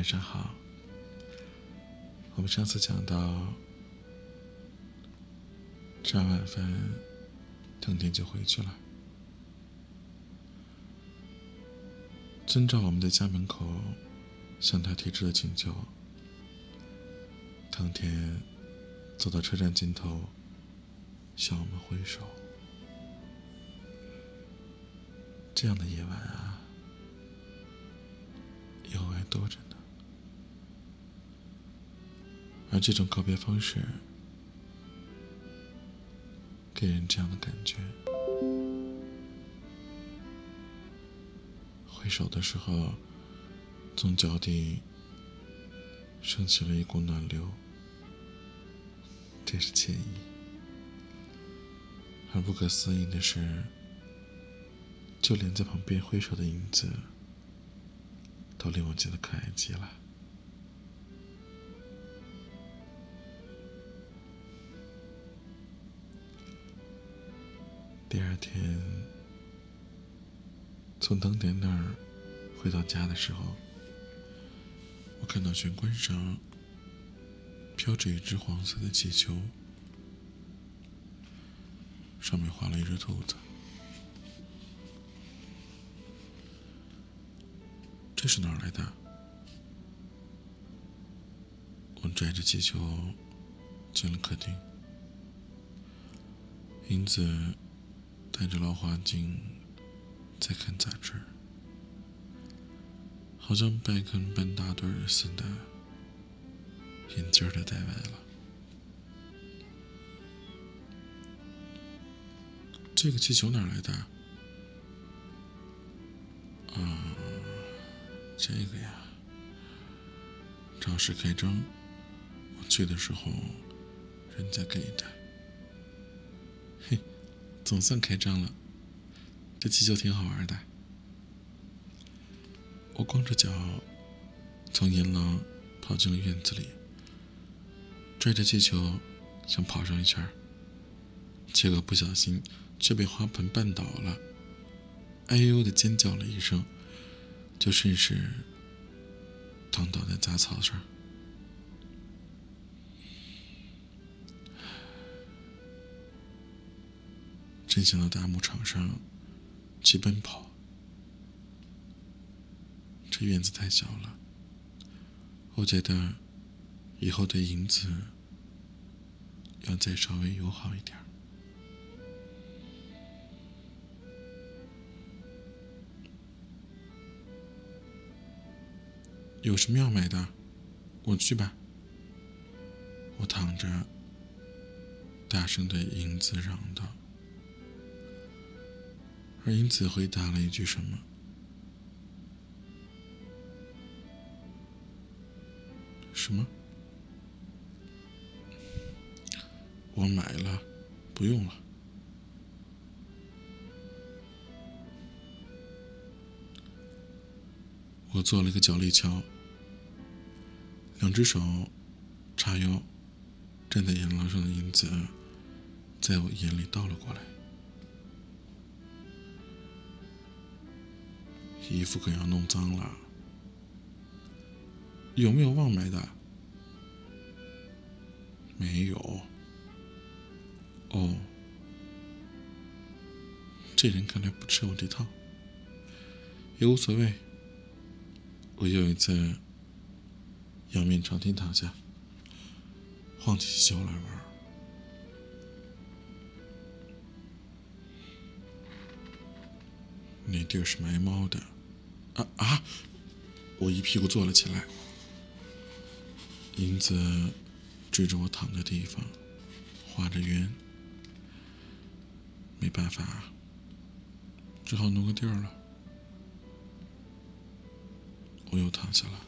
晚上好。我们上次讲到，吃完晚饭，藤田就回去了。遵照我们的家门口向他提出的请求，当天走到车站尽头，向我们挥手。这样的夜晚啊，以后还多着呢。而这种告别方式，给人这样的感觉：挥手的时候，从脚底升起了一股暖流，真是惬意。而不可思议的是，就连在旁边挥手的影子，都令我觉得可爱极了。第二天，从灯点那儿回到家的时候，我看到玄关上飘着一只黄色的气球，上面画了一只兔子。这是哪儿来的？我拽着气球进了客厅，英子。戴着老花镜，在看杂志，好像拜坑半大对儿似的，眼镜都戴歪了。这个气球哪来的？啊，这个呀，超市开张，我去的时候，人家给的。总算开张了，这气球挺好玩的。我光着脚从银廊跑进了院子里，拽着气球想跑上一圈，结果不小心却被花盆绊倒了，哎呦的尖叫了一声，就顺势躺倒在杂草上。真想到大牧场上去奔跑，这院子太小了。我觉得以后对银子要再稍微友好一点。有什么要买的？我去吧。我躺着，大声对银子嚷道。而英子回答了一句什么？什么？我买了，不用了。我做了一个脚力桥，两只手叉腰，站在檐廊上的英子，在我眼里倒了过来。衣服可要弄脏了，有没有忘买的？没有。哦，这人看来不吃我这套，也无所谓。我又一次仰面朝天躺下，晃起脚来玩。那地儿是埋猫的。啊啊！我一屁股坐了起来。英子追着我躺的地方，画着圆。没办法，只好挪个地儿了。我又躺下了。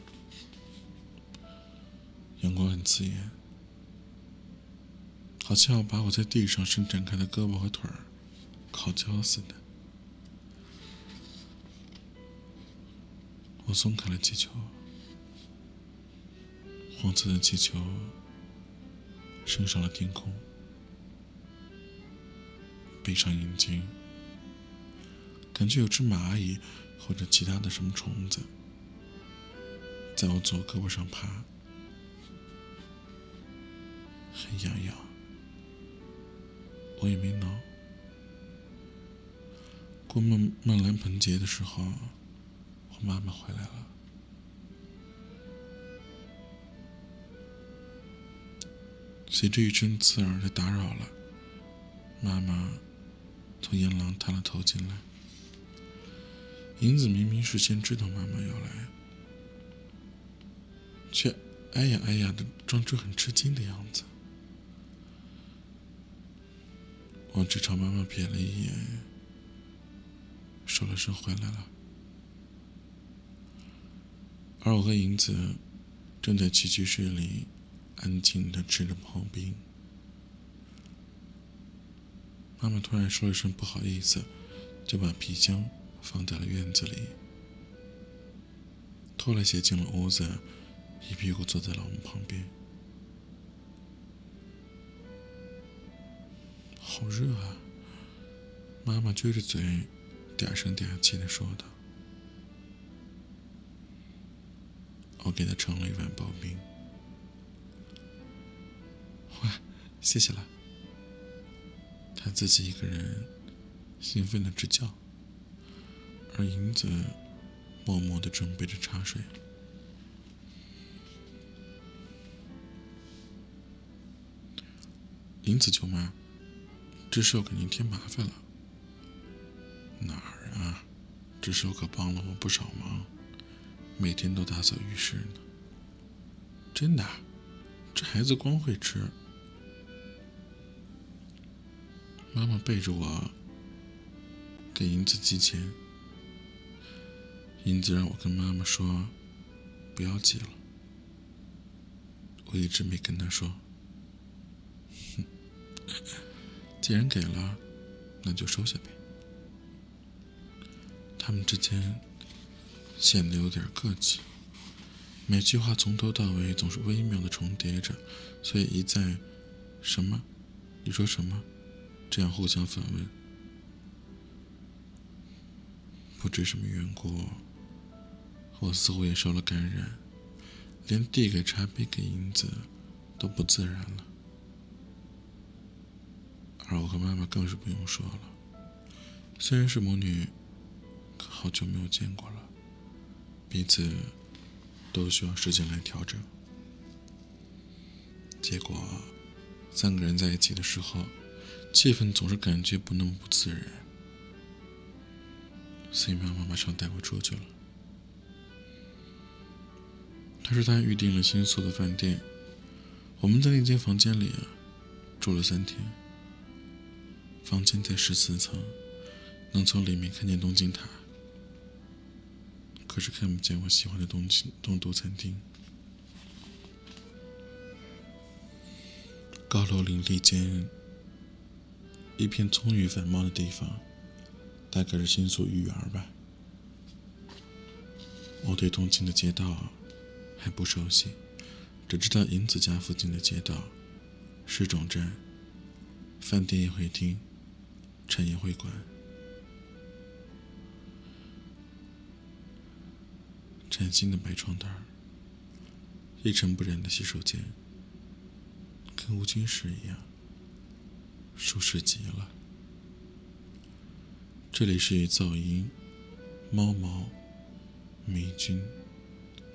阳光很刺眼，好像要把我在地上伸展开的胳膊和腿儿烤焦似的。我松开了气球，黄色的气球升上了天空，闭上眼睛，感觉有只蚂蚁或者其他的什么虫子在我左胳膊上爬，很痒痒，我也没挠。过孟孟兰盆节的时候，妈妈回来了。随着一声刺耳的打扰了，妈妈从檐廊探了头进来。银子明明事先知道妈妈要来，却哎呀哎呀的装出很吃惊的样子。我只朝妈妈瞥了一眼，说了声“回来了”，而我和银子正在起居室里安静的吃着刨冰。妈妈突然说了声“不好意思”，就把皮箱。放在了院子里，脱了鞋进了屋子，一屁股坐在了我们旁边。好热啊！妈妈撅着嘴，嗲声嗲气的说道：“我给她盛了一碗刨冰。”哇，谢谢了。她自己一个人兴奋的直叫。而银子默默的准备着茶水。银子舅妈，这是要给您添麻烦了。哪儿啊？这时候可帮了我不少忙，每天都打扫浴室呢。真的？这孩子光会吃。妈妈背着我给银子寄钱。银子让我跟妈妈说，不要寄了。我一直没跟她说。哼，既然给了，那就收下呗。他们之间显得有点客气，每句话从头到尾总是微妙的重叠着，所以一再“什么？你说什么？”这样互相反问。不知什么缘故。我似乎也受了感染，连递给茶杯给银子都不自然了。而我和妈妈更是不用说了，虽然是母女，可好久没有见过了，彼此都需要时间来调整。结果，三个人在一起的时候，气氛总是感觉不那么不自然，所以妈妈马上带我出去了。他说他预定了新宿的饭店，我们在那间房间里啊住了三天。房间在十四层，能从里面看见东京塔，可是看不见我喜欢的东京东都餐厅。高楼林立间，一片葱郁繁茂的地方，大概是新宿御园吧。我对东京的街道。还不熟悉，只知道银子家附近的街道、市种站、饭店、宴会厅、产业会馆、崭新的白床单一尘不染的洗手间，跟无菌室一样，舒适极了。这里是与噪音、猫毛、霉菌。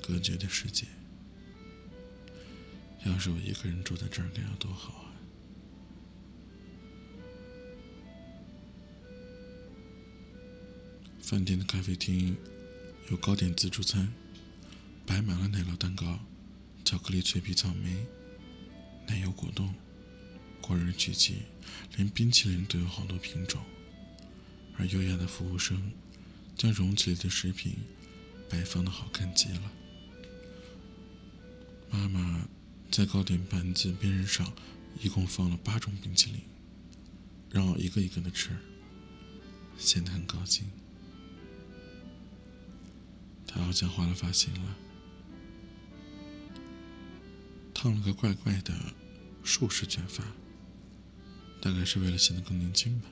隔绝的世界，要是我一个人住在这儿，该有多好啊！饭店的咖啡厅有糕点自助餐，摆满了奶酪蛋糕、巧克力脆皮草莓、奶油果冻、果仁曲奇，连冰淇淋都有好多品种。而优雅的服务生将容器里的食品摆放的好看极了。妈妈在糕点盘子边上一共放了八种冰淇淋，让我一个一个的吃，显得很高兴。她好像换了发型了。烫了个怪怪的竖式卷发大概是为了显得更年轻吧。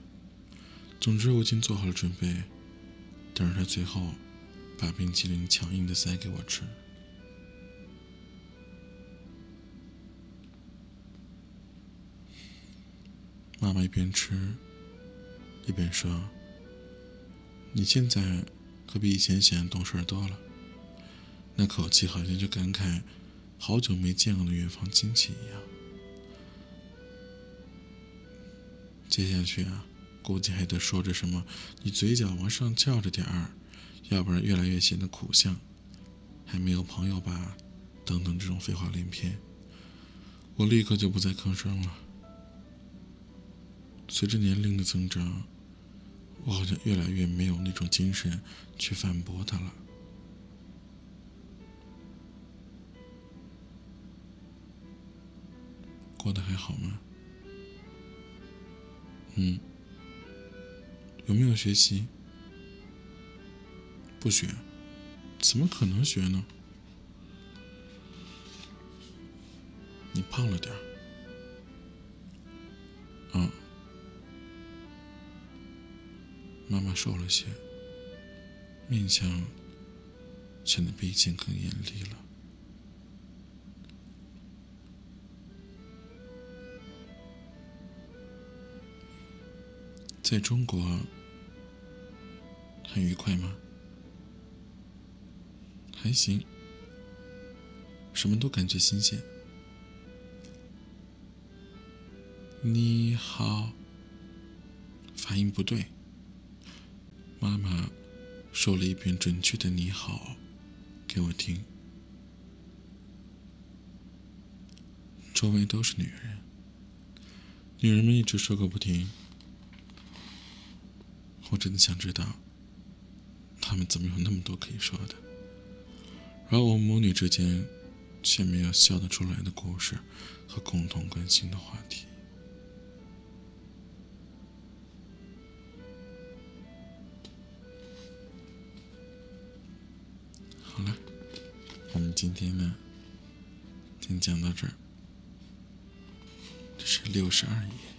总之我已经做好了准备等着她最后把冰淇淋强硬的塞给我吃。妈妈一边吃一边说你现在可比以前显得懂事多了。”那口气好像就感慨好久没见过的远方亲戚一样。接下去啊，估计还得说着什么“你嘴角往上翘着点儿”，要不然越来越显得苦相，还没有朋友吧？等等这种废话连篇。我立刻就不再吭声了。随着年龄的增长，我好像越来越没有那种精神去反驳他了。过得还好吗？嗯。有没有学习？不学。怎么可能学呢？你胖了点儿。瘦了些，面相显得比以前更严厉了。在中国很愉快吗？还行，什么都感觉新鲜。你好，发音不对。妈妈说了一遍准确的“你好”给我听。周围都是女人，女人们一直说个不停。我真的想知道，他们怎么有那么多可以说的，而我们母女之间却没有笑得出来的故事和共同关心的话题。好了，我们今天呢，先讲到这儿，这是六十二页。